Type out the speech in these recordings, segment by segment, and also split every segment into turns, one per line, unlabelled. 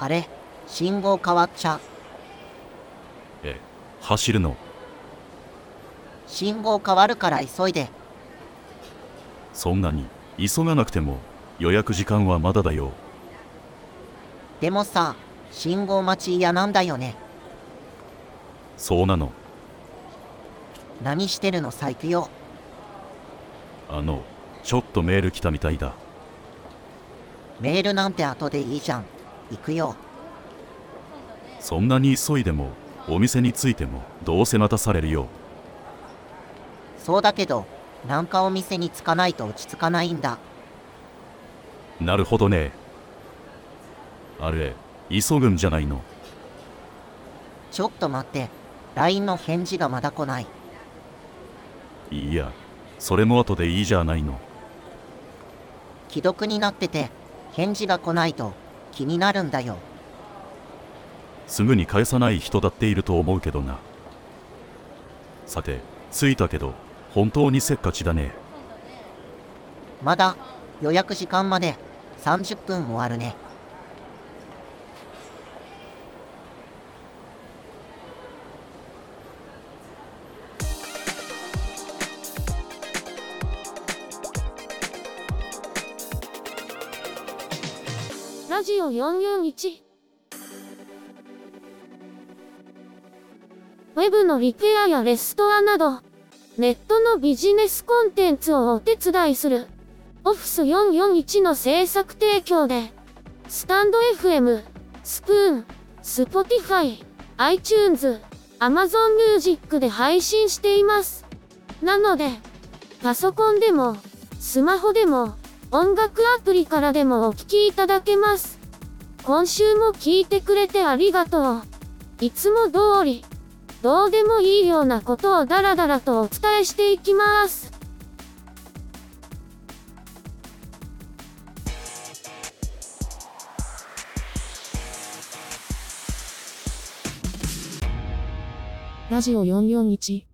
あれ信号変わっちゃう。
え、走るの
信号変わるから急いで。
そんなに急がなくても予約時間はまだだよ。
でもさ、信号待ち嫌なんだよね。
そうなの。
何してるのさ行くよ。
あの、ちょっとメール来たみたいだ。
メールなんて後でいいじゃん。行くよ。
そんなに急いでもお店に着いてもどうせ待たされるよ。
そうだけど、なんかお店に着かないと落ち着かないんだ。
なるほどね。あれ、急ぐんじゃないの？
ちょっと待って。LINE の返事がまだ来ない。
いや、それも後でいいじゃないの。
既読になってて、返事が来ないと気になるんだよ。
すぐに返さない人だっていると思うけどな。さて、着いたけど、本当にせっかちだね。
まだ予約時間まで30分もあるね。
ラジオ441ウェブのリペアやレストアなど、ネットのビジネスコンテンツをお手伝いする、オフィス441の制作提供で、 stand.fm、 Spoon、 Spotify、iTunes、Amazon Music で配信しています。なので、パソコンでも、スマホでも、音楽アプリからでもお聴きいただけます。今週も聞いてくれてありがとう。いつも通り、どうでもいいようなことをダラダラとお伝えしていきます。
ラジオ441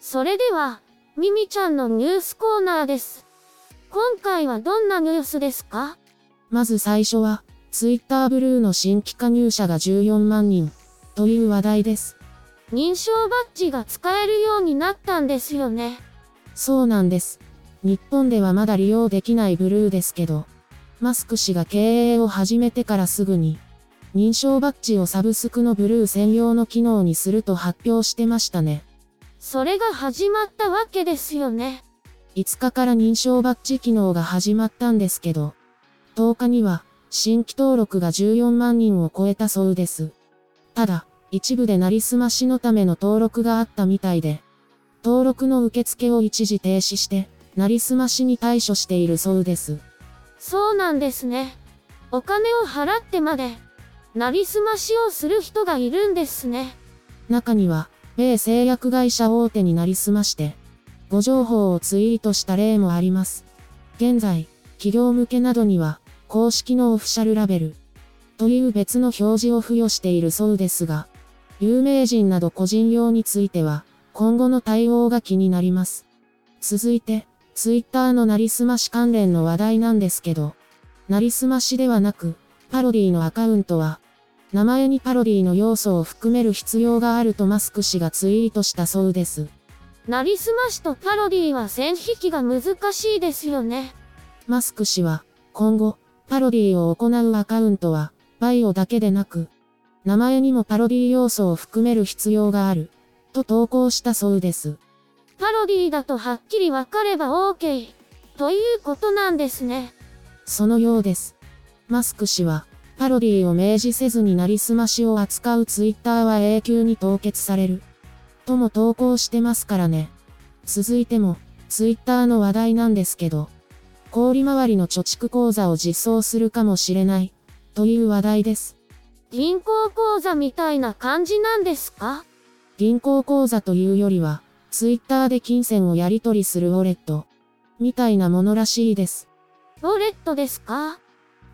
それでは、ミミちゃんのニュースコーナーです。今回はどんなニュースですか？
まず最初は、ツイッターブルーの新規加入者が14万人、という話題です。
認証バッジが使えるようになったんですよね。
そうなんです。日本ではまだ利用できないブルーですけど、マスク氏が経営を始めてからすぐに、認証バッジをサブスクのブルー専用の機能にすると発表してましたね。
それが始まったわけですよね。
5日から認証バッジ機能が始まったんですけど、10日には新規登録が14万人を超えたそうです。ただ、一部でなりすましのための登録があったみたいで、登録の受付を一時停止して、なりすましに対処しているそうです。
そうなんですね。お金を払ってまで、なりすましをする人がいるんですね。
中には、米製薬会社大手になりすまして、ご情報をツイートした例もあります。現在、企業向けなどには、公式のオフィシャルラベル、という別の表示を付与しているそうですが、有名人など個人用については、今後の対応が気になります。続いて、ツイッターのなりすまし関連の話題なんですけど、なりすましではなく、パロディのアカウントは、名前にパロディの要素を含める必要があるとマスク氏がツイートしたそうです。
なりすましとパロディは線引きが難しいですよね。
マスク氏は、今後、パロディを行うアカウントは、バイオだけでなく、名前にもパロディ要素を含める必要がある、と投稿したそうです。
パロディだとはっきりわかれば OK。ということなんですね。
そのようです。マスク氏は、パロディを明示せずになりすましを扱うツイッターは永久に凍結される。とも投稿してますからね。続いても、ツイッターの話題なんですけど、氷回りの貯蓄口座を実装するかもしれない、という話題です。
銀行口座みたいな感じなんですか？
銀行口座というよりは、ツイッターで金銭をやり取りするウォレット、みたいなものらしいです。
ウォレットですか？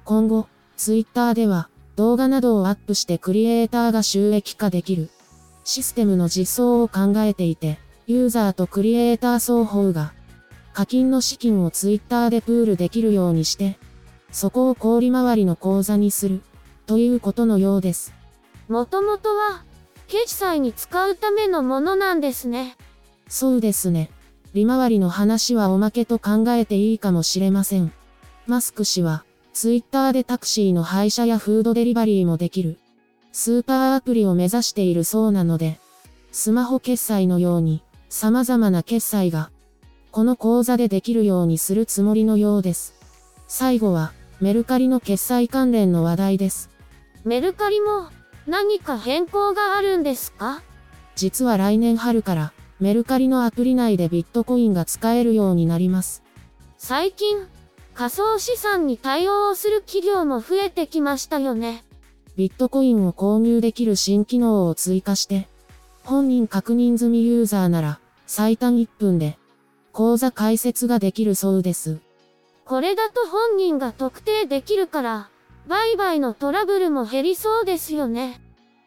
今後、ツイッターでは、動画などをアップしてクリエイターが収益化できる、システムの実装を考えていて、ユーザーとクリエイター双方が、課金の資金をツイッターでプールできるようにして、そこを氷回りの口座にする、ということのようです。
もともとは、決済に使うためのものなんですね。
そうですね。利回りの話はおまけと考えていいかもしれません。マスク氏は、ツイッターでタクシーの配車やフードデリバリーもできる、スーパーアプリを目指しているそうなので、スマホ決済のように、様々な決済が、この口座でできるようにするつもりのようです。最後は、メルカリの決済関連の話題です。
メルカリも、何か変更があるんですか？
実は来年春から、メルカリのアプリ内でビットコインが使えるようになります。
最近、仮想資産に対応する企業も増えてきましたよね。
ビットコインを購入できる新機能を追加して、本人確認済みユーザーなら、最短1分で、口座開設ができるそうです。
これだと本人が特定できるから、売買のトラブルも減りそうですよね。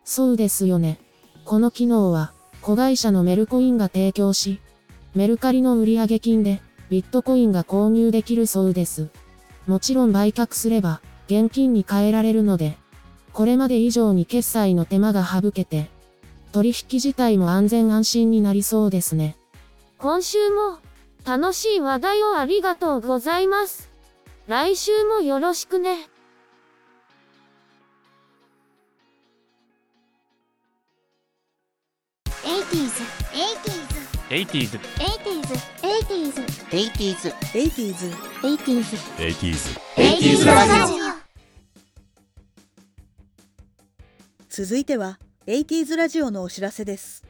そうですよね。この機能は、子会社のメルコインが提供し、メルカリの売上金で、ビットコインが購入できるそうです。もちろん売却すれば、現金に換えられるので、これまで以上に決済の手間が省けて、取引自体も安全安心になりそうですね。
今週も、楽しい話題をありがとうございます。来週もよろしくね。
80s, 80s,
80s
80s, 80s,
80s
80s,
80s
80s ラジ
続いては 80s ラジオのお知らせです。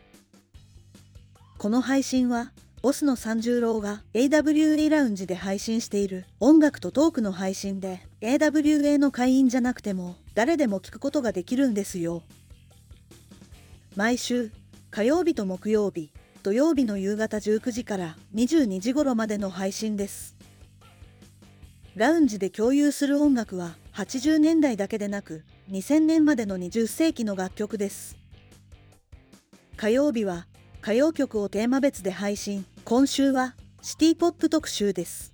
この配信はオスの三十郎が AWA ラウンジで配信している音楽とトークの配信で AWA の会員じゃなくても誰でも聞くことができるんですよ。毎週火曜日と木曜日土曜日の夕方19時から22時頃までの配信です。ラウンジで共有する音楽は80年代だけでなく2000年までの20世紀の楽曲です。火曜日は歌謡曲をテーマ別で配信。今週はシティポップ特集です。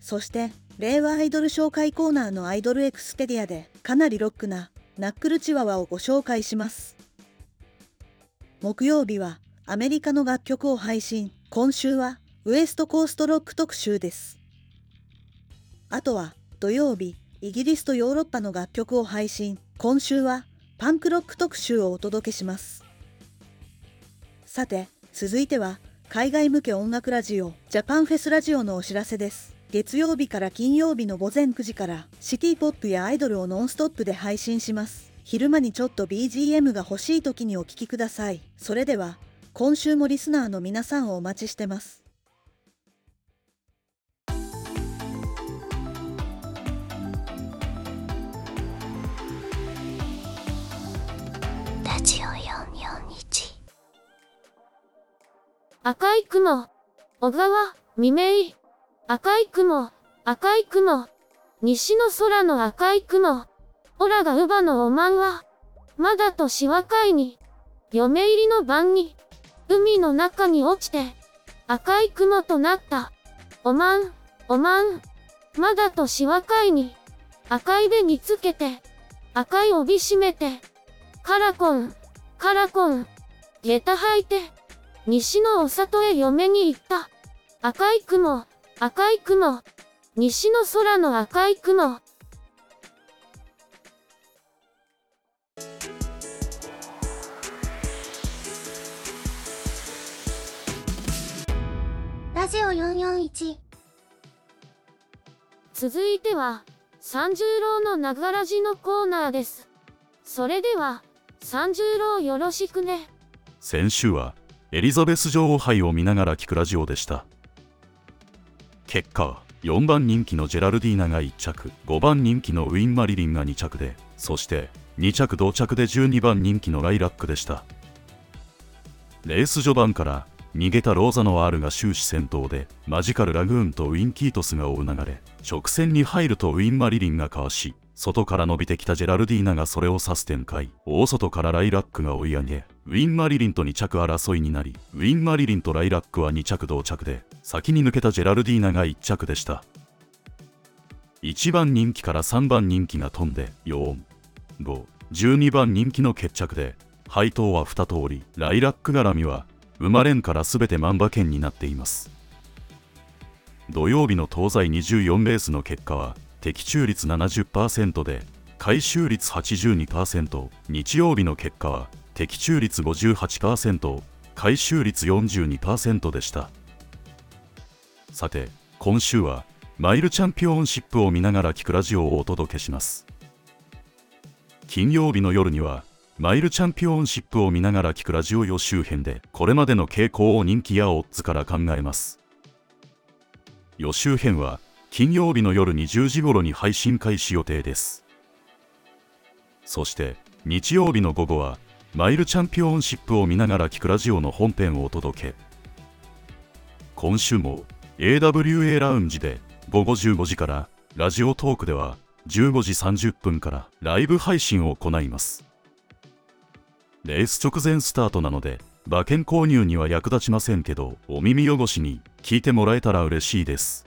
そして令和アイドル紹介コーナーのアイドルエクスペディアでかなりロックなナックルチワワをご紹介します。木曜日はアメリカの楽曲を配信今週はウエストコーストロック特集ですあとは土曜日、イギリスとヨーロッパの楽曲を配信。今週はパンクロック特集をお届けします。さて、続いては海外向け音楽ラジオジャパンフェスラジオのお知らせです。月曜日から金曜日の午前9時からシティポップやアイドルをノンストップで配信します。昼間にちょっと BGM が欲しい時にお聴きください。それでは、今週もリスナーの皆さんをお待ちしてます。
ラジオ441
赤い雲。小川、未明。赤い雲、赤い雲。西の空の赤い雲。オラが乳母のおまんは、まだ年若いに、嫁入りの晩に、海の中に落ちて、赤い雲となった。おまん、おまん、まだ年若いに、赤いで煮つけて、赤い帯締めて、カラコン、カラコン、下駄履いて、西のお里へ嫁に行った。赤い雲、赤い雲。西の空の赤い雲。
ジオ441
続いては、三十郎のながらじのコーナーです。それでは、三十郎よろしくね。
先週はエリザベス女王杯を見ながら聞くラジオでした結果は4番人気のジェラルディーナが1着5番人気のウィン・マリリンが2着でそして2着同着で12番人気のライラックでしたレース序盤から逃げたローザの R が終始先頭でマジカルラグーンとウィン・キートスが追う流れ直線に入るとウィン・マリリンがかわし外から伸びてきたジェラルディーナがそれを指す展開。大外からライラックが追い上げウィン・マリリンと2着争いになりウィン・マリリンとライラックは2着同着で先に抜けたジェラルディーナが1着でした。1番人気から3番人気が飛んで4、5、12番人気の決着で配当は2通りライラック絡みは生まれんから全て万馬券になっています。土曜日の東西24レースの結果は的中率70%で回収率82%日曜日の結果は的中率58%回収率42%でした。さて今週はマイルチャンピオンシップを見ながら聞くラジオをお届けします。金曜日の夜にはマイルチャンピオンシップを見ながら聞くラジオ予習編でこれまでの傾向を人気やオッズから考えます。予習編は金曜日の夜20時頃に配信開始予定です。そして日曜日の午後はマイルチャンピオンシップを見ながら聞くラジオの本編をお届け。今週も AWA ラウンジで午後15時からラジオトークでは15時30分からライブ配信を行います。レース直前スタートなので馬券購入には役立ちませんけどお耳汚しに聞いてもらえたら嬉しいです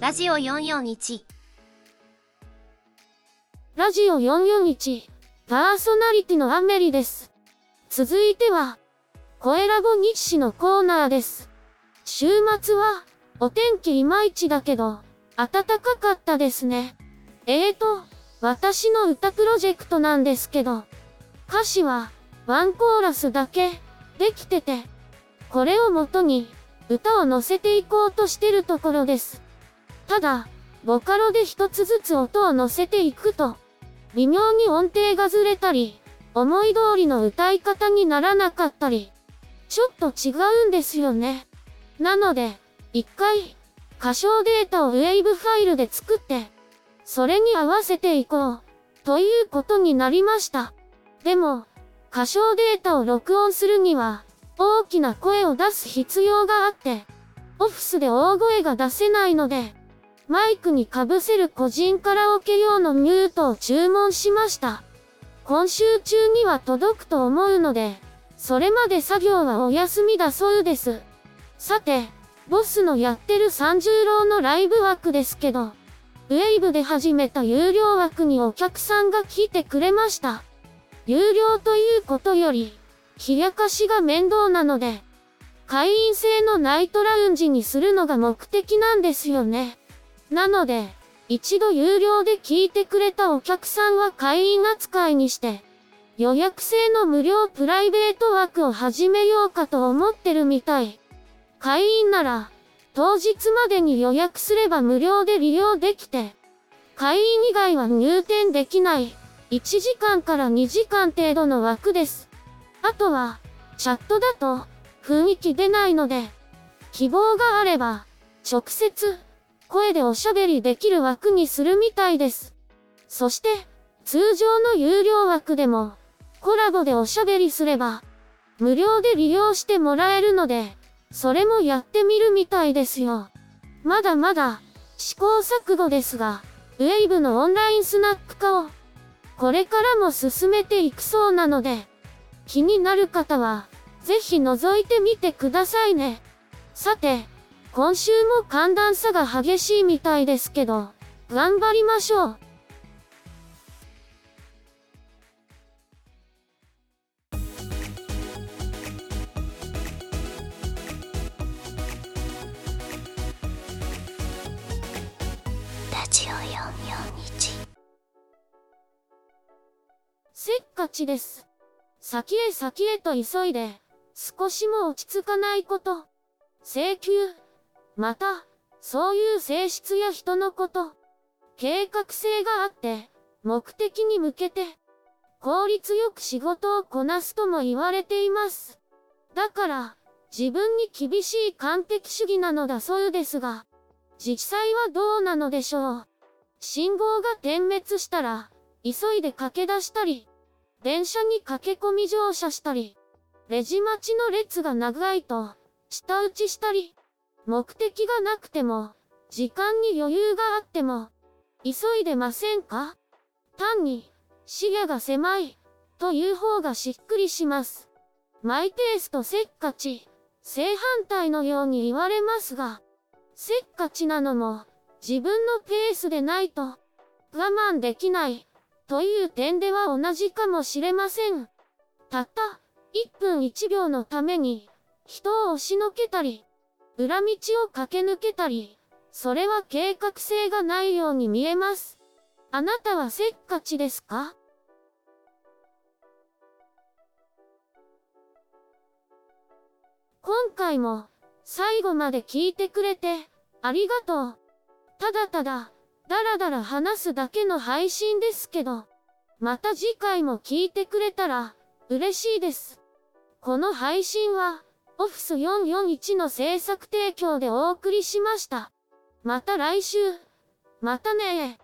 ラジオ441
ラジオ441、パーソナリティのアメリです。続いては、声ラボ日誌のコーナーです。週末は、お天気いまいちだけど、暖かかったですね。えーと、私の歌プロジェクトなんですけど、歌詞は、ワンコーラスだけ、できてて、これをもとに、歌を載せていこうとしてるところです。ただ、ボカロで一つずつ音を乗せていくと、微妙に音程がずれたり、思い通りの歌い方にならなかったり、ちょっと違うんですよね。なので、一回、歌唱データをウェイブファイルで作って、それに合わせていこう、ということになりました。でも、歌唱データを録音するには、大きな声を出す必要があって、オフィスで大声が出せないので、マイクにかぶせる個人カラオケ用のミュートを注文しました。今週中には届くと思うので、それまで作業はお休みだそうです。さて、ボスのやってる三十郎のライブ枠ですけど、ウェイブで始めた有料枠にお客さんが来てくれました。有料ということより、冷やかしが面倒なので、会員制のナイトラウンジにするのが目的なんですよね。なので、一度有料で聞いてくれたお客さんは会員扱いにして、予約制の無料プライベート枠を始めようかと思ってるみたい。会員なら、当日までに予約すれば無料で利用できて、会員以外は入店できない、1時間から2時間程度の枠です。あとは、チャットだと、雰囲気出ないので、希望があれば、直接、声でおしゃべりできる枠にするみたいです。そして、通常の有料枠でも、コラボでおしゃべりすれば、無料で利用してもらえるので、それもやってみるみたいですよ。まだまだ、試行錯誤ですが、ウェイブのオンラインスナック化を、これからも進めていくそうなので、気になる方は、ぜひ覗いてみてくださいね。さて、今週も寒暖差が激しいみたいですけど、頑張りましょう。
ジオ441
せっかちです。先へ先へと急いで、少しも落ち着かないこと。請求。また、そういう性質や人のこと。計画性があって、目的に向けて、効率よく仕事をこなすとも言われています。だから、自分に厳しい完璧主義なのだそうですが、実際はどうなのでしょう。信号が点滅したら、急いで駆け出したり、電車に駆け込み乗車したり、レジ待ちの列が長いと、舌打ちしたり、目的がなくても、時間に余裕があっても、急いでませんか？単に、視野が狭い、という方がしっくりします。マイペースとせっかち、正反対のように言われますが、せっかちなのも、自分のペースでないと、我慢できない、という点では同じかもしれません。たった、1分1秒のために、人を押しのけたり、裏道を駆け抜けたり、それは計画性がないように見えます。あなたはせっかちですか？今回も、最後まで聞いてくれて、ありがとう。ただただ、だらだら話すだけの配信ですけど、また次回も聞いてくれたら、嬉しいです。この配信は、オフィス441の制作提供でお送りしました。また来週。またね